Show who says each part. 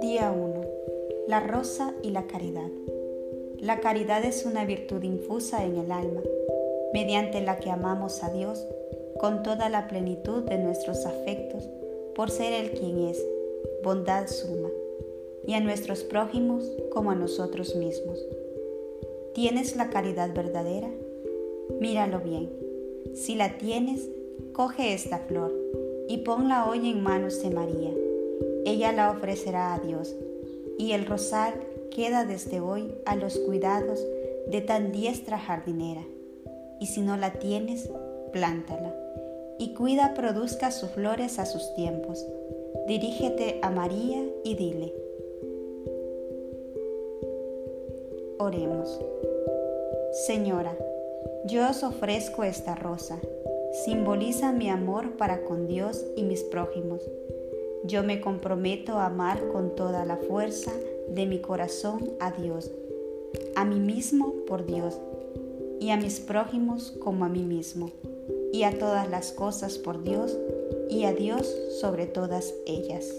Speaker 1: Día 1. La rosa y la caridad. La caridad es una virtud infusa en el alma, mediante la que amamos a Dios con toda la plenitud de nuestros afectos, por ser Él quien es, bondad suma, y a nuestros prójimos como a nosotros mismos. ¿Tienes la caridad verdadera? Míralo bien. Si la tienes, coge esta flor y ponla hoy en manos de María. Ella la ofrecerá a Dios y el rosal queda desde hoy a los cuidados de tan diestra jardinera. Y si no la tienes, plántala y cuida produzca sus flores a sus tiempos. Dirígete a María y dile. Oremos. Señora, yo os ofrezco esta rosa. Simboliza mi amor para con Dios y mis prójimos. Yo me comprometo a amar con toda la fuerza de mi corazón a Dios, a mí mismo por Dios y a mis prójimos como a mí mismo y a todas las cosas por Dios y a Dios sobre todas ellas.